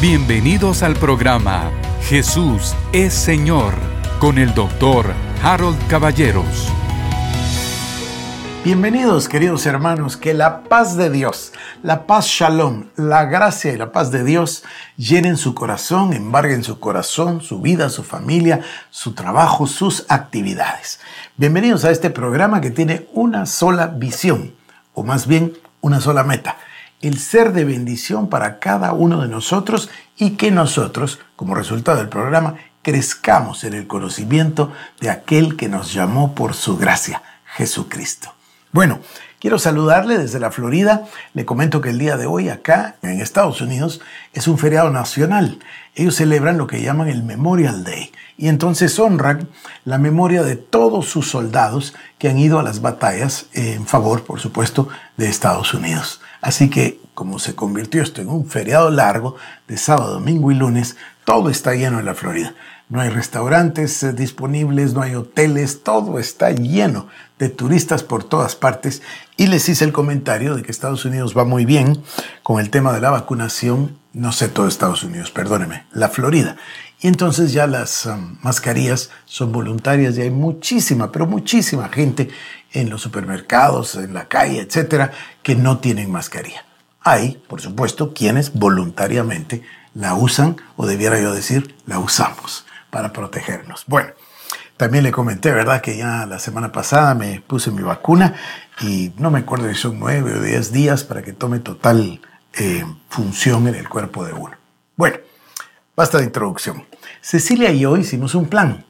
Bienvenidos al programa Jesús es Señor con el doctor Harold Caballeros. Bienvenidos queridos hermanos, que la paz de Dios, la paz shalom, la gracia y la paz de Dios llenen su corazón, embarguen su corazón, su vida, su familia, su trabajo, sus actividades. Bienvenidos a este programa que tiene una sola visión, o más bien una sola meta el ser de bendición para cada uno de nosotros y que nosotros, como resultado del programa, crezcamos en el conocimiento de aquel que nos llamó por su gracia, Jesucristo. Bueno, quiero saludarle desde la Florida. Le comento que el día de hoy acá en Estados Unidos es un feriado nacional. Ellos celebran lo que llaman el Memorial Day y entonces honran la memoria de todos sus soldados que han ido a las batallas en favor, por supuesto, de Estados Unidos. Así que, como se convirtió esto en un feriado largo de sábado, domingo y lunes, todo está lleno en la Florida. No hay restaurantes eh, disponibles, no hay hoteles, todo está lleno de turistas por todas partes. Y les hice el comentario de que Estados Unidos va muy bien con el tema de la vacunación, no sé todo Estados Unidos, perdóneme, la Florida. Y entonces ya las um, mascarillas son voluntarias y hay muchísima, pero muchísima gente en los supermercados, en la calle, etcétera, que no tienen mascarilla. Hay, por supuesto, quienes voluntariamente la usan, o debiera yo decir, la usamos para protegernos. Bueno, también le comenté, ¿verdad?, que ya la semana pasada me puse mi vacuna y no me acuerdo si son nueve o diez días para que tome total eh, función en el cuerpo de uno. Bueno, basta de introducción. Cecilia y yo hicimos un plan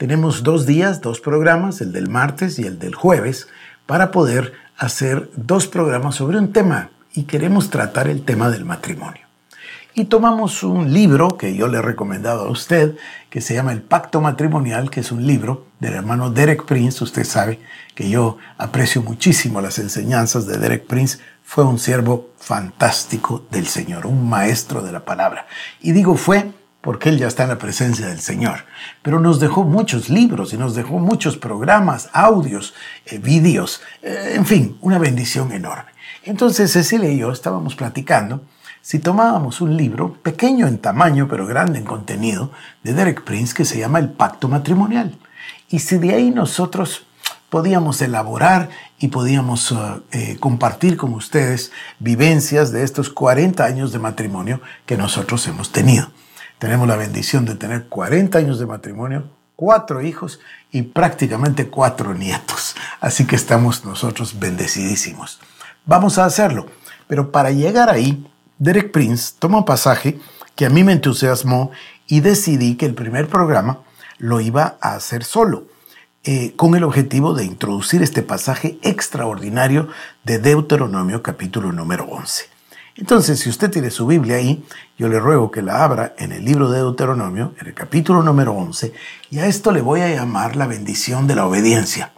tenemos dos días, dos programas, el del martes y el del jueves, para poder hacer dos programas sobre un tema y queremos tratar el tema del matrimonio. Y tomamos un libro que yo le he recomendado a usted, que se llama El Pacto Matrimonial, que es un libro del hermano Derek Prince. Usted sabe que yo aprecio muchísimo las enseñanzas de Derek Prince. Fue un siervo fantástico del Señor, un maestro de la palabra. Y digo fue porque Él ya está en la presencia del Señor. Pero nos dejó muchos libros y nos dejó muchos programas, audios, eh, vídeos, eh, en fin, una bendición enorme. Entonces Cecilia y yo estábamos platicando si tomábamos un libro, pequeño en tamaño pero grande en contenido, de Derek Prince que se llama El Pacto Matrimonial. Y si de ahí nosotros podíamos elaborar y podíamos eh, compartir con ustedes vivencias de estos 40 años de matrimonio que nosotros hemos tenido. Tenemos la bendición de tener 40 años de matrimonio, cuatro hijos y prácticamente cuatro nietos. Así que estamos nosotros bendecidísimos. Vamos a hacerlo. Pero para llegar ahí, Derek Prince toma un pasaje que a mí me entusiasmó y decidí que el primer programa lo iba a hacer solo, eh, con el objetivo de introducir este pasaje extraordinario de Deuteronomio capítulo número 11. Entonces, si usted tiene su Biblia ahí, yo le ruego que la abra en el libro de Deuteronomio, en el capítulo número 11, y a esto le voy a llamar la bendición de la obediencia.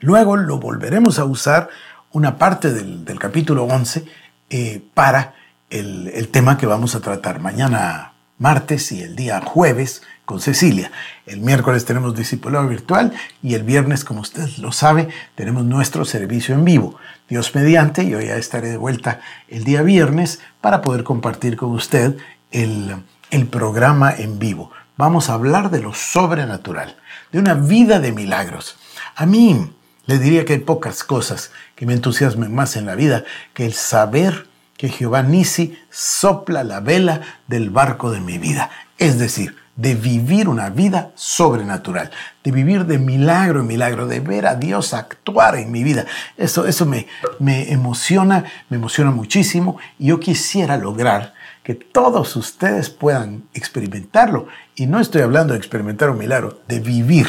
Luego lo volveremos a usar una parte del, capítulo 11 eh, para el, el tema que vamos a tratar mañana martes y el día jueves con Cecilia. El miércoles tenemos discipulado virtual y el viernes, como usted lo sabe, tenemos nuestro servicio en vivo. Dios mediante, yo ya estaré de vuelta el día viernes para poder compartir con usted el, el programa en vivo. Vamos a hablar de lo sobrenatural, de una vida de milagros. A mí le diría que hay pocas cosas que me entusiasmen más en la vida que el saber que Jehová Nisi sopla la vela del barco de mi vida. Es decir, de vivir una vida sobrenatural, de vivir de milagro en milagro, de ver a Dios actuar en mi vida. Eso, eso me, me emociona, me emociona muchísimo y yo quisiera lograr que todos ustedes puedan experimentarlo. Y no estoy hablando de experimentar un milagro, de vivir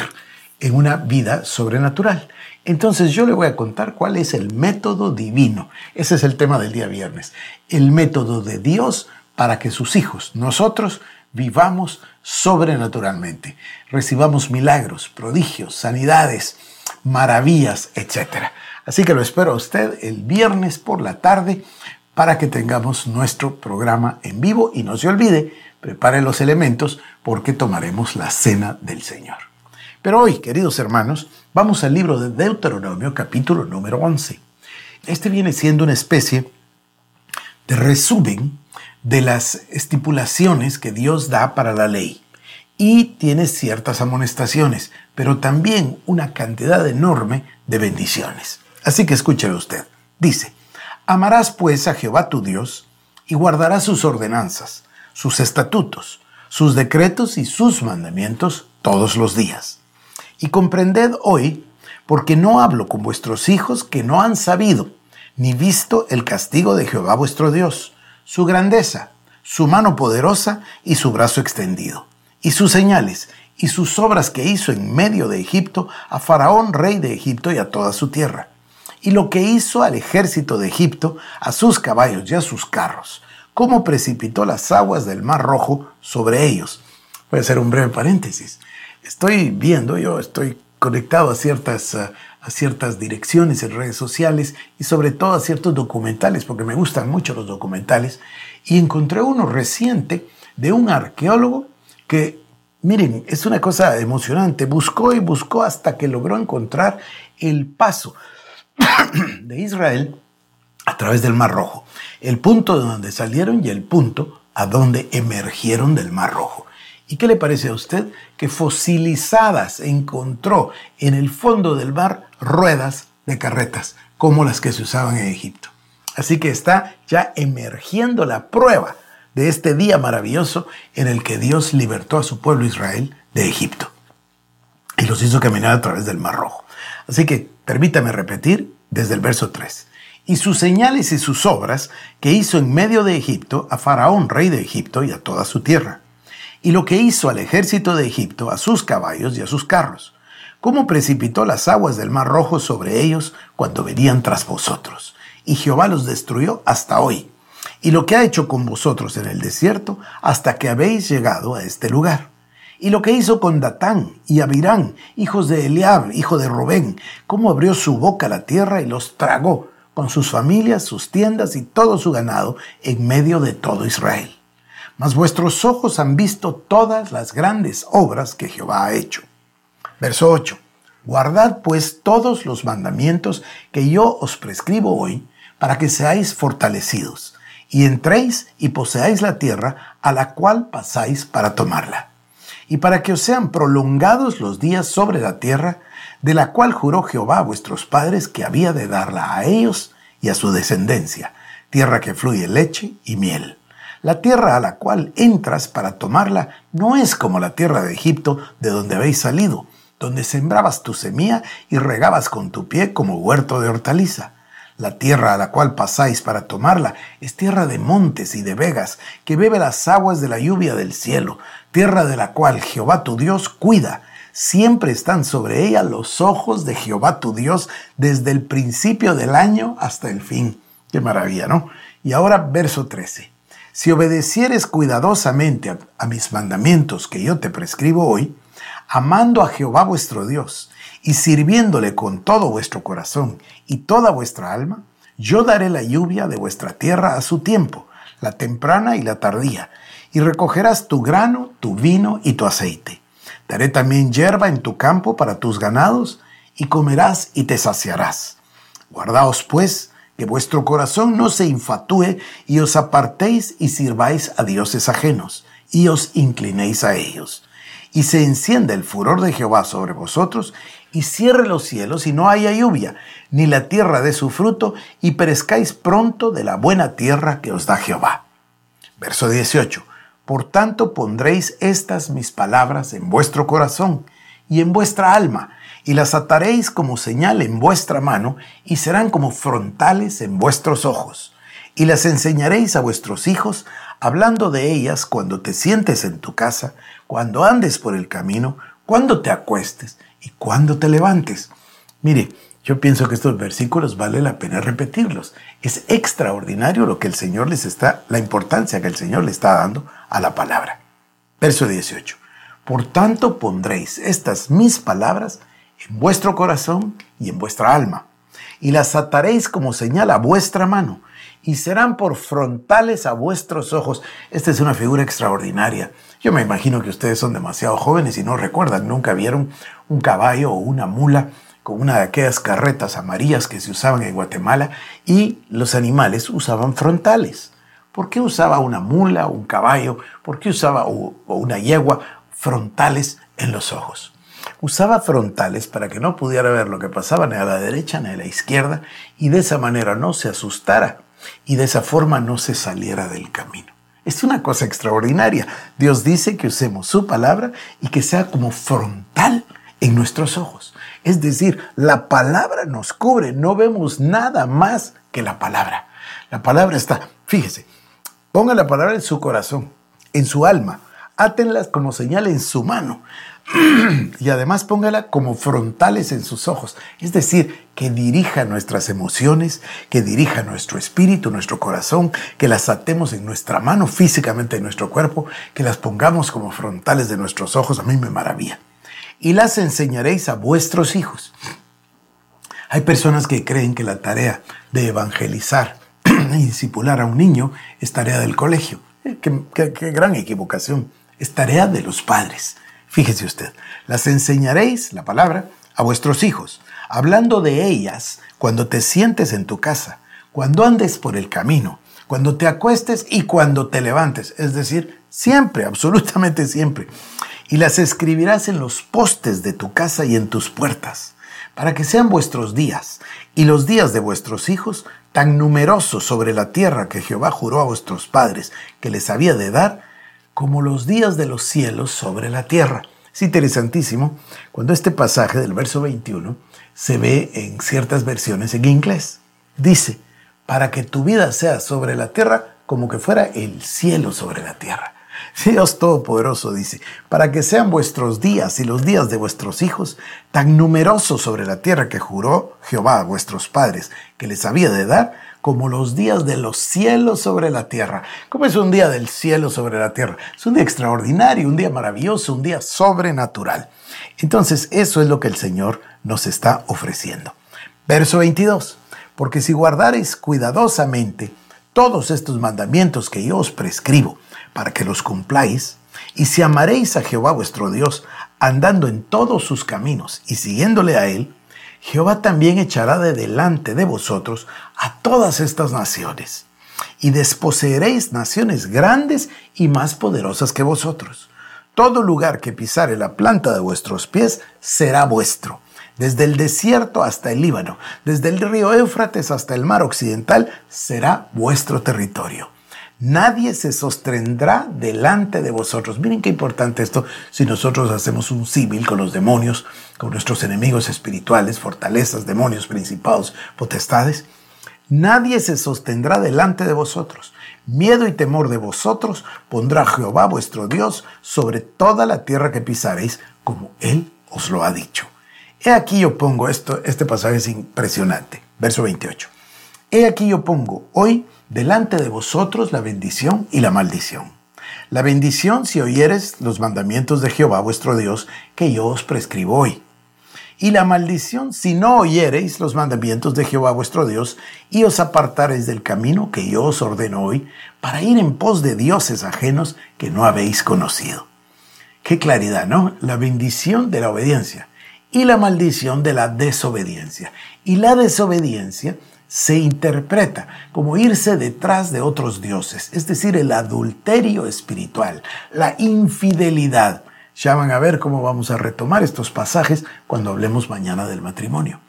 en una vida sobrenatural. Entonces yo le voy a contar cuál es el método divino. Ese es el tema del día viernes. El método de Dios para que sus hijos, nosotros, vivamos sobrenaturalmente. Recibamos milagros, prodigios, sanidades, maravillas, etc. Así que lo espero a usted el viernes por la tarde para que tengamos nuestro programa en vivo y no se olvide, prepare los elementos porque tomaremos la cena del Señor. Pero hoy, queridos hermanos, vamos al libro de Deuteronomio capítulo número 11. Este viene siendo una especie de resumen de las estipulaciones que Dios da para la ley y tiene ciertas amonestaciones, pero también una cantidad enorme de bendiciones. Así que escúchelo usted. Dice, amarás pues a Jehová tu Dios y guardarás sus ordenanzas, sus estatutos, sus decretos y sus mandamientos todos los días. Y comprended hoy, porque no hablo con vuestros hijos que no han sabido, ni visto el castigo de Jehová vuestro Dios, su grandeza, su mano poderosa y su brazo extendido, y sus señales, y sus obras que hizo en medio de Egipto a Faraón, rey de Egipto, y a toda su tierra, y lo que hizo al ejército de Egipto, a sus caballos y a sus carros, cómo precipitó las aguas del Mar Rojo sobre ellos. Voy a hacer un breve paréntesis. Estoy viendo, yo estoy conectado a ciertas, a ciertas direcciones en redes sociales y sobre todo a ciertos documentales, porque me gustan mucho los documentales, y encontré uno reciente de un arqueólogo que, miren, es una cosa emocionante, buscó y buscó hasta que logró encontrar el paso de Israel a través del Mar Rojo. El punto de donde salieron y el punto a donde emergieron del Mar Rojo. ¿Y qué le parece a usted que fosilizadas encontró en el fondo del mar ruedas de carretas como las que se usaban en Egipto? Así que está ya emergiendo la prueba de este día maravilloso en el que Dios libertó a su pueblo Israel de Egipto y los hizo caminar a través del Mar Rojo. Así que permítame repetir desde el verso 3 y sus señales y sus obras que hizo en medio de Egipto a Faraón, rey de Egipto, y a toda su tierra, y lo que hizo al ejército de Egipto, a sus caballos y a sus carros, cómo precipitó las aguas del mar rojo sobre ellos cuando venían tras vosotros, y Jehová los destruyó hasta hoy, y lo que ha hecho con vosotros en el desierto hasta que habéis llegado a este lugar. Y lo que hizo con Datán y Abirán, hijos de Eliab, hijo de Robén, cómo abrió su boca la tierra y los tragó, con sus familias, sus tiendas y todo su ganado en medio de todo Israel. Mas vuestros ojos han visto todas las grandes obras que Jehová ha hecho. Verso 8. Guardad pues todos los mandamientos que yo os prescribo hoy, para que seáis fortalecidos, y entréis y poseáis la tierra a la cual pasáis para tomarla, y para que os sean prolongados los días sobre la tierra, de la cual juró Jehová a vuestros padres que había de darla a ellos y a su descendencia, tierra que fluye leche y miel. La tierra a la cual entras para tomarla no es como la tierra de Egipto de donde habéis salido, donde sembrabas tu semilla y regabas con tu pie como huerto de hortaliza. La tierra a la cual pasáis para tomarla es tierra de montes y de vegas, que bebe las aguas de la lluvia del cielo, tierra de la cual Jehová tu Dios cuida, Siempre están sobre ella los ojos de Jehová tu Dios desde el principio del año hasta el fin. Qué maravilla, ¿no? Y ahora verso 13. Si obedecieres cuidadosamente a, mis mandamientos que yo te prescribo hoy, amando a Jehová vuestro Dios y sirviéndole con todo vuestro corazón y toda vuestra alma, yo daré la lluvia de vuestra tierra a su tiempo, la temprana y la tardía, y recogerás tu grano, tu vino y tu aceite Daré también hierba en tu campo para tus ganados, y comerás y te saciarás. Guardaos, pues, que vuestro corazón no se infatúe y os apartéis y sirváis a dioses ajenos, y os inclinéis a ellos. Y se encienda el furor de Jehová sobre vosotros, y cierre los cielos y no haya lluvia, ni la tierra dé su fruto, y perezcáis pronto de la buena tierra que os da Jehová. Verso 18. Por tanto pondréis estas mis palabras en vuestro corazón y en vuestra alma, y las ataréis como señal en vuestra mano, y serán como frontales en vuestros ojos. Y las enseñaréis a vuestros hijos, hablando de ellas cuando te sientes en tu casa, cuando andes por el camino, cuando te acuestes y cuando te levantes. Mire, yo pienso que estos versículos vale la pena repetirlos. Es extraordinario lo que el Señor les está, la importancia que el Señor le está dando a la palabra. Verso 18. Por tanto pondréis estas mis palabras en vuestro corazón y en vuestra alma, y las ataréis como señal a vuestra mano, y serán por frontales a vuestros ojos. Esta es una figura extraordinaria. Yo me imagino que ustedes son demasiado jóvenes y no recuerdan, nunca vieron un caballo o una mula con una de aquellas carretas amarillas que se usaban en Guatemala y los animales usaban frontales. ¿Por qué usaba una mula, un caballo? ¿Por qué usaba una yegua frontales en los ojos? Usaba frontales para que no pudiera ver lo que pasaba ni a la derecha ni a la izquierda y de esa manera no se asustara y de esa forma no se saliera del camino. Es una cosa extraordinaria. Dios dice que usemos su palabra y que sea como frontal en nuestros ojos. Es decir, la palabra nos cubre, no vemos nada más que la palabra. La palabra está, fíjese, ponga la palabra en su corazón, en su alma, átenlas como señal en su mano y además póngala como frontales en sus ojos. Es decir, que dirija nuestras emociones, que dirija nuestro espíritu, nuestro corazón, que las atemos en nuestra mano físicamente en nuestro cuerpo, que las pongamos como frontales de nuestros ojos. A mí me maravilla. Y las enseñaréis a vuestros hijos. Hay personas que creen que la tarea de evangelizar y discipular a un niño es tarea del colegio. Eh, qué gran equivocación. Es tarea de los padres. Fíjese usted, las enseñaréis, la palabra, a vuestros hijos, hablando de ellas cuando te sientes en tu casa, cuando andes por el camino, cuando te acuestes y cuando te levantes, es decir, siempre, absolutamente siempre. Y las escribirás en los postes de tu casa y en tus puertas, para que sean vuestros días y los días de vuestros hijos tan numerosos sobre la tierra que Jehová juró a vuestros padres que les había de dar, como los días de los cielos sobre la tierra. Es interesantísimo cuando este pasaje del verso 21 se ve en ciertas versiones en inglés. Dice, para que tu vida sea sobre la tierra como que fuera el cielo sobre la tierra. Dios Todopoderoso dice, para que sean vuestros días y los días de vuestros hijos tan numerosos sobre la tierra que juró Jehová a vuestros padres que les había de dar, como los días de los cielos sobre la tierra. ¿Cómo es un día del cielo sobre la tierra? Es un día extraordinario, un día maravilloso, un día sobrenatural. Entonces, eso es lo que el Señor nos está ofreciendo. Verso 22. Porque si guardareis cuidadosamente todos estos mandamientos que yo os prescribo, para que los cumpláis, y si amaréis a Jehová vuestro Dios, andando en todos sus caminos y siguiéndole a Él, Jehová también echará de delante de vosotros a todas estas naciones, y desposeeréis naciones grandes y más poderosas que vosotros. Todo lugar que pisare la planta de vuestros pies será vuestro, desde el desierto hasta el Líbano, desde el río Éufrates hasta el mar occidental, será vuestro territorio nadie se sostendrá delante de vosotros. Miren qué importante esto si nosotros hacemos un símil con los demonios, con nuestros enemigos espirituales, fortalezas, demonios, principados, potestades. Nadie se sostendrá delante de vosotros. Miedo y temor de vosotros pondrá Jehová vuestro Dios sobre toda la tierra que pisaréis, como Él os lo ha dicho. He aquí yo pongo esto, este pasaje es impresionante. Verso 28. He aquí yo pongo hoy delante de vosotros la bendición y la maldición. La bendición si oyeres los mandamientos de Jehová vuestro Dios que yo os prescribo hoy. Y la maldición si no oyereis los mandamientos de Jehová vuestro Dios y os apartareis del camino que yo os ordeno hoy para ir en pos de dioses ajenos que no habéis conocido. Qué claridad, ¿no? La bendición de la obediencia y la maldición de la desobediencia. Y la desobediencia se interpreta como irse detrás de otros dioses, es decir, el adulterio espiritual, la infidelidad. Ya van a ver cómo vamos a retomar estos pasajes cuando hablemos mañana del matrimonio.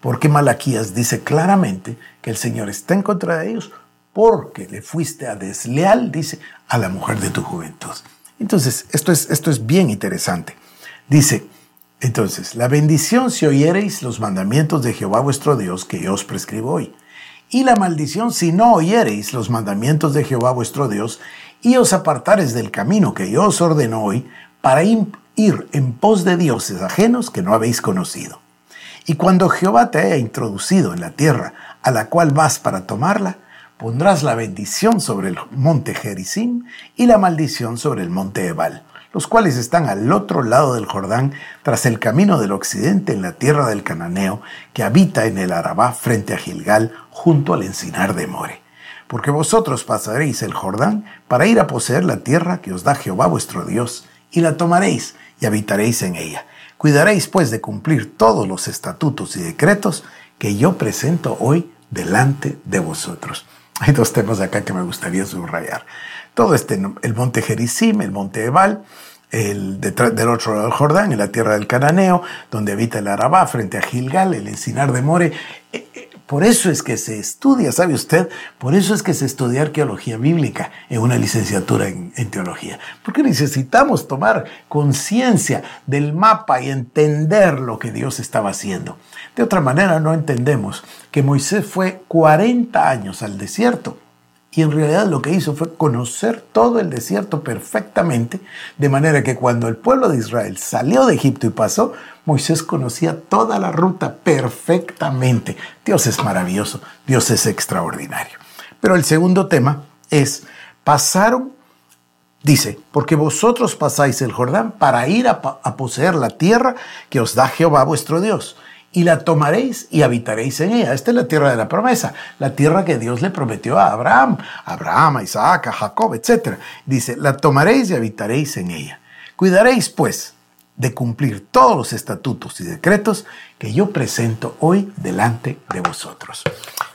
Porque Malaquías dice claramente que el Señor está en contra de ellos porque le fuiste a desleal, dice, a la mujer de tu juventud. Entonces, esto es, esto es bien interesante. Dice, entonces, la bendición si oyereis los mandamientos de Jehová vuestro Dios que yo os prescribo hoy. Y la maldición si no oyereis los mandamientos de Jehová vuestro Dios y os apartareis del camino que yo os ordeno hoy para ir en pos de dioses ajenos que no habéis conocido. Y cuando Jehová te haya introducido en la tierra a la cual vas para tomarla, pondrás la bendición sobre el monte Gerizim y la maldición sobre el monte Ebal los cuales están al otro lado del Jordán, tras el camino del occidente en la tierra del Cananeo, que habita en el Arabá frente a Gilgal, junto al encinar de More. Porque vosotros pasaréis el Jordán para ir a poseer la tierra que os da Jehová vuestro Dios, y la tomaréis y habitaréis en ella. Cuidaréis pues de cumplir todos los estatutos y decretos que yo presento hoy delante de vosotros. Hay dos temas acá que me gustaría subrayar. Todo este, el monte Gerizim, el monte Ebal, el, del otro lado del Jordán, en la tierra del Cananeo, donde habita el Arabá, frente a Gilgal, el encinar de More. Eh, eh, por eso es que se estudia, ¿sabe usted? Por eso es que se estudia arqueología bíblica en una licenciatura en, en teología. Porque necesitamos tomar conciencia del mapa y entender lo que Dios estaba haciendo. De otra manera, no entendemos que Moisés fue 40 años al desierto y en realidad lo que hizo fue conocer todo el desierto perfectamente, de manera que cuando el pueblo de Israel salió de Egipto y pasó, Moisés conocía toda la ruta perfectamente. Dios es maravilloso, Dios es extraordinario. Pero el segundo tema es, pasaron, dice, porque vosotros pasáis el Jordán para ir a, poseer la tierra que os da Jehová vuestro Dios y la tomaréis y habitaréis en ella. Esta es la tierra de la promesa, la tierra que Dios le prometió a Abraham, Abraham, a Isaac, a Jacob, etc. Dice, la tomaréis y habitaréis en ella. Cuidaréis, pues, de cumplir todos los estatutos y decretos que yo presento hoy delante de vosotros.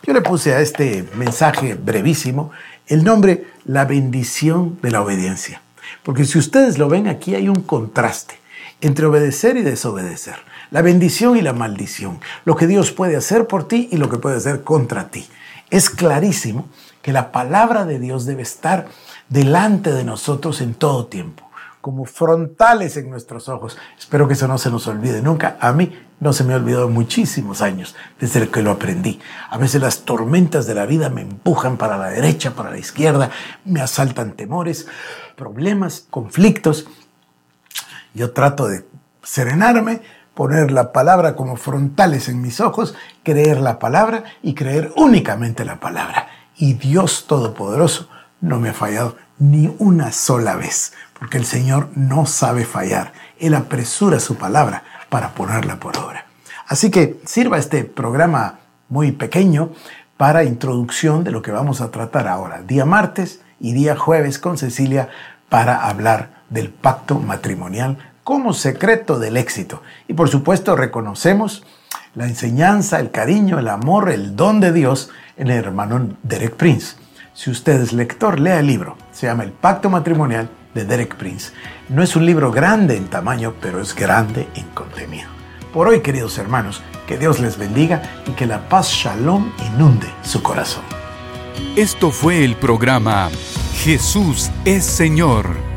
Yo le puse a este mensaje brevísimo el nombre La bendición de la obediencia. Porque si ustedes lo ven aquí hay un contraste entre obedecer y desobedecer la bendición y la maldición, lo que Dios puede hacer por ti y lo que puede hacer contra ti. Es clarísimo que la palabra de Dios debe estar delante de nosotros en todo tiempo, como frontales en nuestros ojos. Espero que eso no se nos olvide nunca. A mí no se me ha olvidado muchísimos años desde que lo aprendí. A veces las tormentas de la vida me empujan para la derecha, para la izquierda, me asaltan temores, problemas, conflictos. Yo trato de serenarme, poner la palabra como frontales en mis ojos, creer la palabra y creer únicamente la palabra. Y Dios Todopoderoso no me ha fallado ni una sola vez, porque el Señor no sabe fallar. Él apresura su palabra para ponerla por obra. Así que sirva este programa muy pequeño para introducción de lo que vamos a tratar ahora, día martes y día jueves con Cecilia, para hablar del pacto matrimonial como secreto del éxito. Y por supuesto reconocemos la enseñanza, el cariño, el amor, el don de Dios en el hermano Derek Prince. Si usted es lector, lea el libro. Se llama El Pacto Matrimonial de Derek Prince. No es un libro grande en tamaño, pero es grande en contenido. Por hoy, queridos hermanos, que Dios les bendiga y que la paz shalom inunde su corazón. Esto fue el programa Jesús es Señor